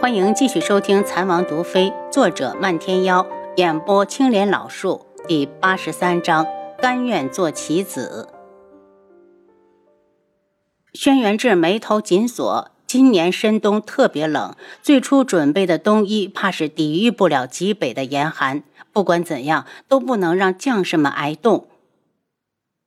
欢迎继续收听《残王毒妃》，作者漫天妖，演播青莲老树，第八十三章：甘愿做棋子。轩辕志眉头紧锁，今年深冬特别冷，最初准备的冬衣怕是抵御不了极北的严寒。不管怎样，都不能让将士们挨冻。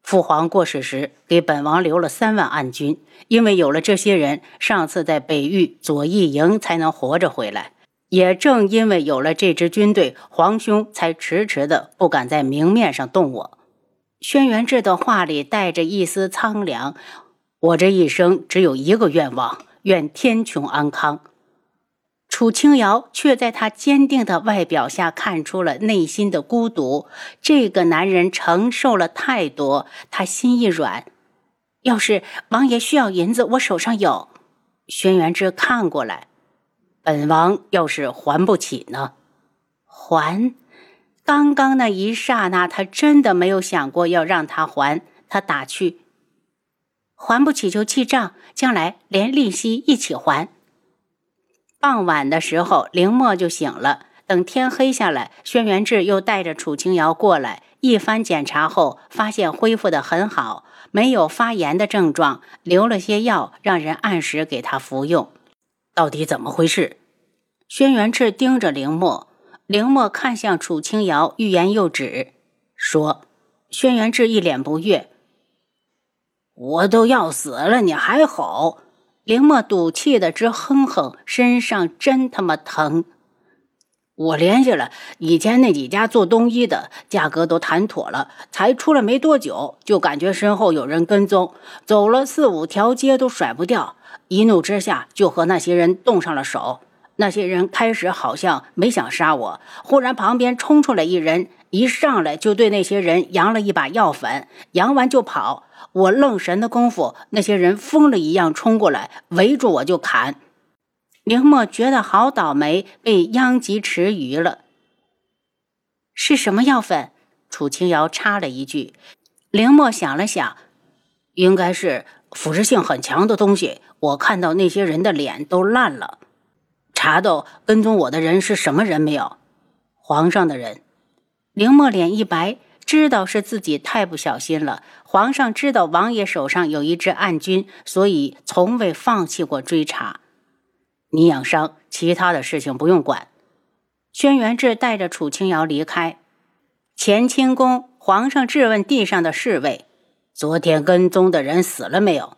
父皇过世时，给本王留了三万暗军，因为有了这些人，上次在北域左翼营才能活着回来。也正因为有了这支军队，皇兄才迟迟的不敢在明面上动我。轩辕志的话里带着一丝苍凉。我这一生只有一个愿望，愿天穹安康。楚清瑶却在他坚定的外表下看出了内心的孤独。这个男人承受了太多，他心一软。要是王爷需要银子，我手上有。轩辕志看过来，本王要是还不起呢？还？刚刚那一刹那，他真的没有想过要让他还。他打趣：还不起就记账，将来连利息一起还。傍晚的时候，凌墨就醒了。等天黑下来，轩辕志又带着楚清瑶过来，一番检查后，发现恢复的很好，没有发炎的症状，留了些药，让人按时给他服用。到底怎么回事？轩辕志盯着凌墨，凌墨看向楚清瑶，欲言又止，说：“轩辕志一脸不悦，我都要死了，你还吼？”林墨赌气的直哼哼，身上真他妈疼。我联系了以前那几家做冬衣的，价格都谈妥了，才出来没多久，就感觉身后有人跟踪，走了四五条街都甩不掉。一怒之下，就和那些人动上了手。那些人开始好像没想杀我，忽然旁边冲出来一人，一上来就对那些人扬了一把药粉，扬完就跑。我愣神的功夫，那些人疯了一样冲过来，围住我就砍。凌墨觉得好倒霉，被殃及池鱼了。是什么药粉？楚清瑶插了一句。凌墨想了想，应该是腐蚀性很强的东西。我看到那些人的脸都烂了。查到跟踪我的人是什么人没有？皇上的人。凌墨脸一白。知道是自己太不小心了。皇上知道王爷手上有一支暗军，所以从未放弃过追查。你养伤，其他的事情不用管。轩辕志带着楚清瑶离开。乾清宫，皇上质问地上的侍卫：“昨天跟踪的人死了没有？”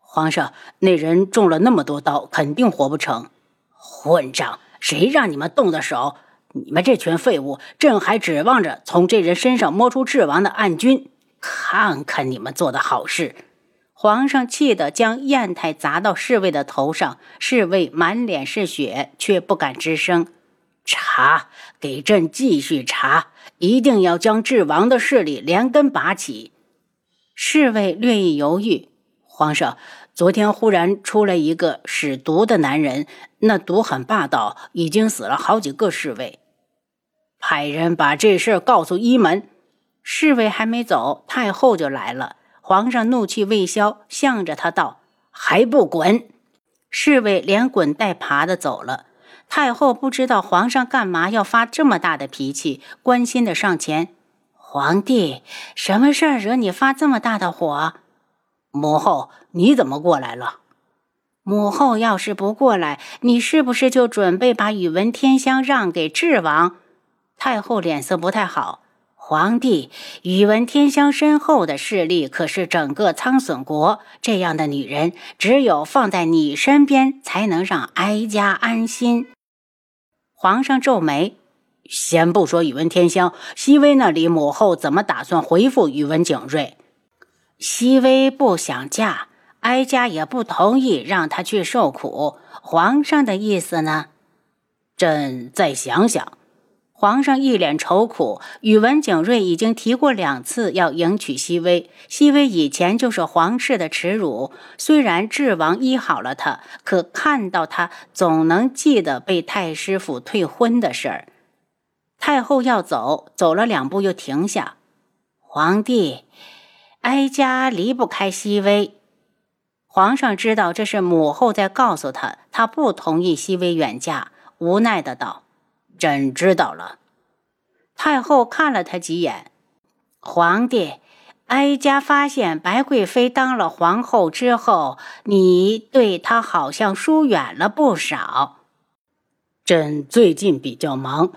皇上，那人中了那么多刀，肯定活不成。混账！谁让你们动的手？你们这群废物，朕还指望着从这人身上摸出智王的暗军，看看你们做的好事！皇上气得将砚台砸到侍卫的头上，侍卫满脸是血，却不敢吱声。查，给朕继续查，一定要将智王的势力连根拔起。侍卫略一犹豫，皇上，昨天忽然出来一个使毒的男人，那毒很霸道，已经死了好几个侍卫。派人把这事告诉一门。侍卫还没走，太后就来了。皇上怒气未消，向着他道：“还不滚！”侍卫连滚带爬的走了。太后不知道皇上干嘛要发这么大的脾气，关心的上前：“皇帝，什么事儿惹你发这么大的火？”母后，你怎么过来了？母后要是不过来，你是不是就准备把宇文天香让给智王？太后脸色不太好。皇帝，宇文天香身后的势力可是整个苍隼国。这样的女人，只有放在你身边，才能让哀家安心。皇上皱眉，先不说宇文天香，熹微那里，母后怎么打算回复宇文景睿？熹微不想嫁，哀家也不同意让她去受苦。皇上的意思呢？朕再想想。皇上一脸愁苦，宇文景睿已经提过两次要迎娶熹微，熹微以前就是皇室的耻辱。虽然智王医好了他，可看到他总能记得被太师府退婚的事儿。太后要走，走了两步又停下。皇帝，哀家离不开熹微。皇上知道这是母后在告诉他，他。不同意熹微远嫁，无奈的道：“朕知道了。”太后看了他几眼，皇帝。哀家发现白贵妃当了皇后之后，你对她好像疏远了不少。朕最近比较忙。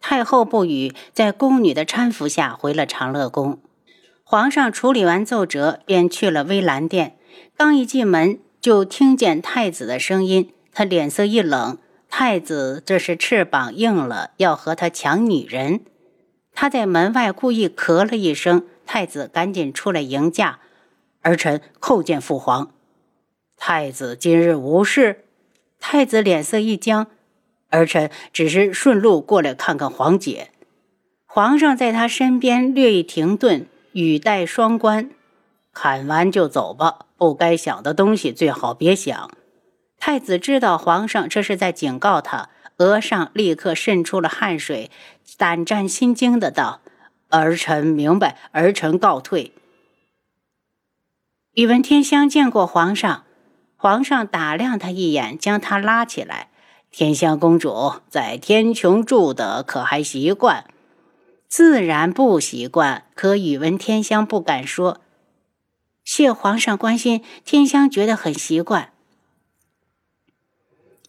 太后不语，在宫女的搀扶下回了长乐宫。皇上处理完奏折，便去了微澜殿。刚一进门，就听见太子的声音，他脸色一冷。太子这是翅膀硬了，要和他抢女人。他在门外故意咳了一声。太子赶紧出来迎驾，儿臣叩见父皇。太子今日无事？太子脸色一僵，儿臣只是顺路过来看看皇姐。皇上在他身边略一停顿，语带双关：“砍完就走吧，不该想的东西最好别想。”太子知道皇上这是在警告他，额上立刻渗出了汗水，胆战心惊的道。儿臣明白，儿臣告退。宇文天香见过皇上，皇上打量他一眼，将他拉起来。天香公主在天穹住的可还习惯？自然不习惯。可宇文天香不敢说。谢皇上关心，天香觉得很习惯。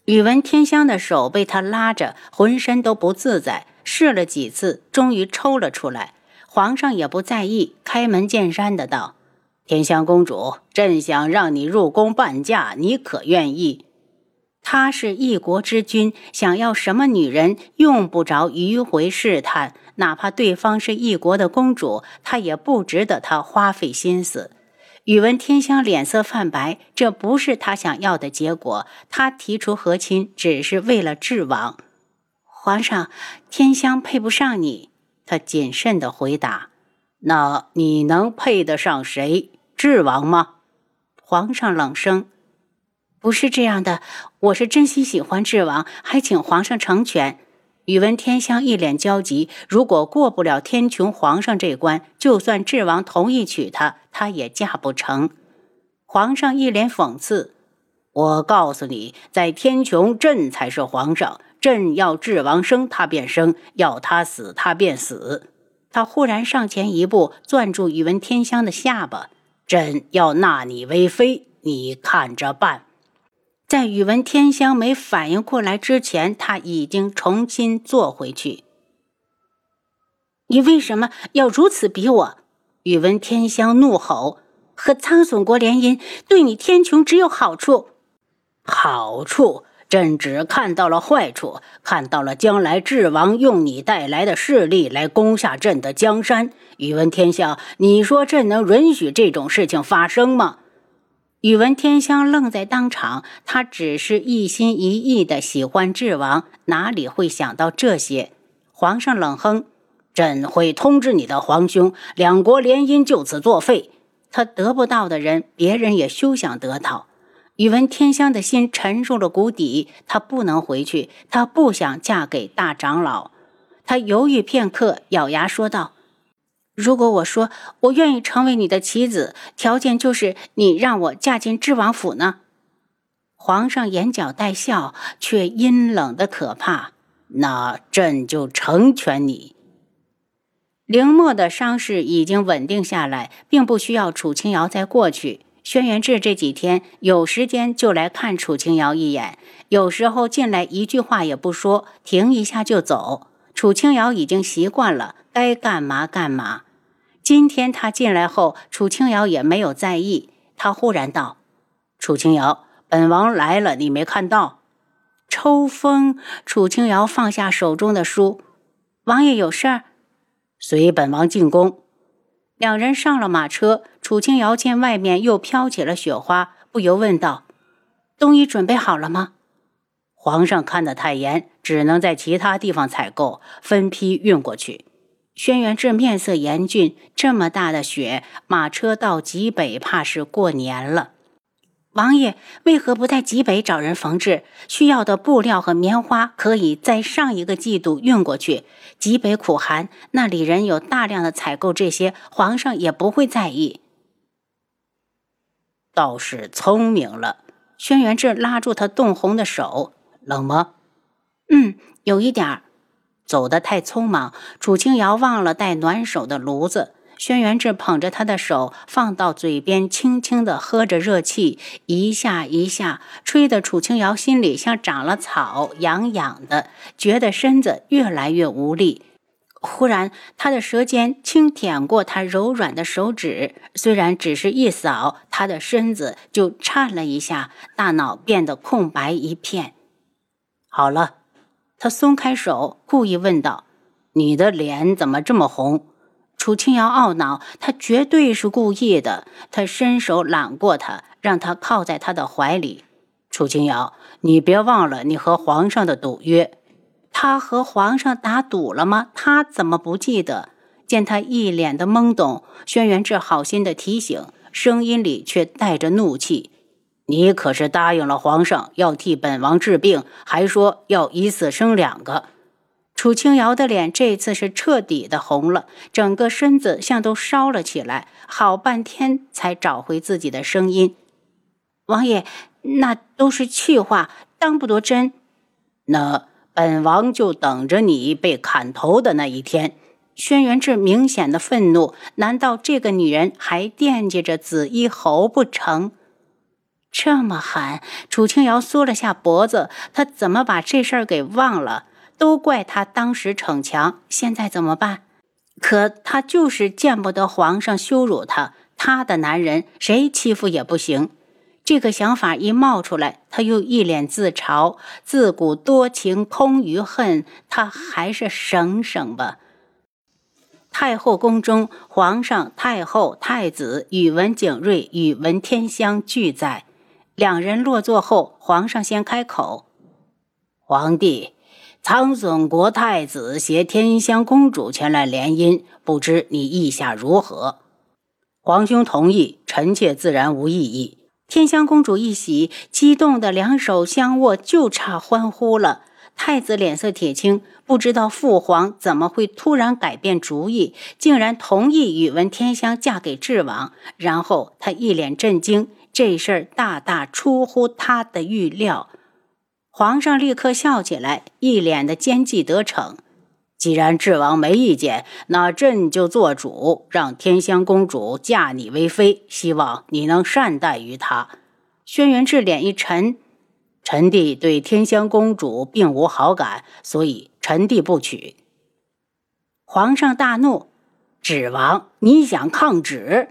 宇文天香的手被他拉着，浑身都不自在。试了几次，终于抽了出来。皇上也不在意，开门见山的道：“天香公主，朕想让你入宫伴驾，你可愿意？”他是一国之君，想要什么女人，用不着迂回试探。哪怕对方是一国的公主，他也不值得他花费心思。宇文天香脸色泛白，这不是他想要的结果。他提出和亲，只是为了治王。皇上，天香配不上你。他谨慎地回答：“那你能配得上谁？智王吗？”皇上冷声：“不是这样的，我是真心喜欢智王，还请皇上成全。”宇文天香一脸焦急：“如果过不了天穹皇上这关，就算智王同意娶她，她也嫁不成。”皇上一脸讽刺：“我告诉你，在天穹，朕才是皇上。”朕要智王生，他便生；要他死，他便死。他忽然上前一步，攥住宇文天香的下巴。朕要纳你为妃，你看着办。在宇文天香没反应过来之前，他已经重新坐回去。你为什么要如此逼我？宇文天香怒吼：“和苍隼国联姻，对你天穹只有好处。好处。”朕只看到了坏处，看到了将来智王用你带来的势力来攻下朕的江山。宇文天香，你说朕能允许这种事情发生吗？宇文天香愣在当场，他只是一心一意的喜欢智王，哪里会想到这些？皇上冷哼：“朕会通知你的皇兄，两国联姻就此作废。他得不到的人，别人也休想得到。”宇文天香的心沉入了谷底，她不能回去，她不想嫁给大长老。她犹豫片刻，咬牙说道：“如果我说我愿意成为你的棋子，条件就是你让我嫁进智王府呢？”皇上眼角带笑，却阴冷的可怕。那朕就成全你。凌墨的伤势已经稳定下来，并不需要楚清瑶再过去。轩辕志这几天有时间就来看楚清瑶一眼，有时候进来一句话也不说，停一下就走。楚清瑶已经习惯了，该干嘛干嘛。今天他进来后，楚清瑶也没有在意。他忽然道：“楚清瑶，本王来了，你没看到？”抽风。楚清瑶放下手中的书：“王爷有事儿，随本王进宫。”两人上了马车，楚清瑶见外面又飘起了雪花，不由问道：“冬衣准备好了吗？”皇上看得太严，只能在其他地方采购，分批运过去。轩辕志面色严峻，这么大的雪，马车到极北，怕是过年了。王爷为何不在极北找人缝制？需要的布料和棉花可以在上一个季度运过去。极北苦寒，那里人有大量的采购这些，皇上也不会在意。倒是聪明了。轩辕志拉住他冻红的手，冷吗？嗯，有一点儿。走得太匆忙，楚清瑶忘了带暖手的炉子。轩辕志捧着他的手放到嘴边，轻轻地喝着热气，一下一下吹得楚清瑶心里像长了草，痒痒的，觉得身子越来越无力。忽然，他的舌尖轻舔过他柔软的手指，虽然只是一扫，他的身子就颤了一下，大脑变得空白一片。好了。他松开手，故意问道：“你的脸怎么这么红？”楚清瑶懊恼，他绝对是故意的。他伸手揽过他，让他靠在他的怀里。楚清瑶，你别忘了你和皇上的赌约。他和皇上打赌了吗？他怎么不记得？见他一脸的懵懂，轩辕志好心的提醒，声音里却带着怒气。你可是答应了皇上要替本王治病，还说要一次生两个。楚清瑶的脸这次是彻底的红了，整个身子像都烧了起来，好半天才找回自己的声音：“王爷，那都是气话，当不得真。那本王就等着你被砍头的那一天。”轩辕志明显的愤怒，难道这个女人还惦记着紫衣侯不成？这么狠，楚清瑶缩了下脖子。他怎么把这事儿给忘了？都怪他当时逞强，现在怎么办？可他就是见不得皇上羞辱他，他的男人谁欺负也不行。这个想法一冒出来，他又一脸自嘲：自古多情空余恨，他还是省省吧。太后宫中，皇上、太后、太子、宇文景睿、宇文天香俱在。两人落座后，皇上先开口：“皇帝，苍隼国太子携天香公主前来联姻，不知你意下如何？”皇兄同意，臣妾自然无异议。天香公主一喜，激动的两手相握，就差欢呼了。太子脸色铁青，不知道父皇怎么会突然改变主意，竟然同意宇文天香嫁给智王。然后他一脸震惊。这事儿大大出乎他的预料，皇上立刻笑起来，一脸的奸计得逞。既然智王没意见，那朕就做主，让天香公主嫁你为妃，希望你能善待于她。轩辕志脸一沉，臣弟对天香公主并无好感，所以臣弟不娶。皇上大怒：“智王，你想抗旨？”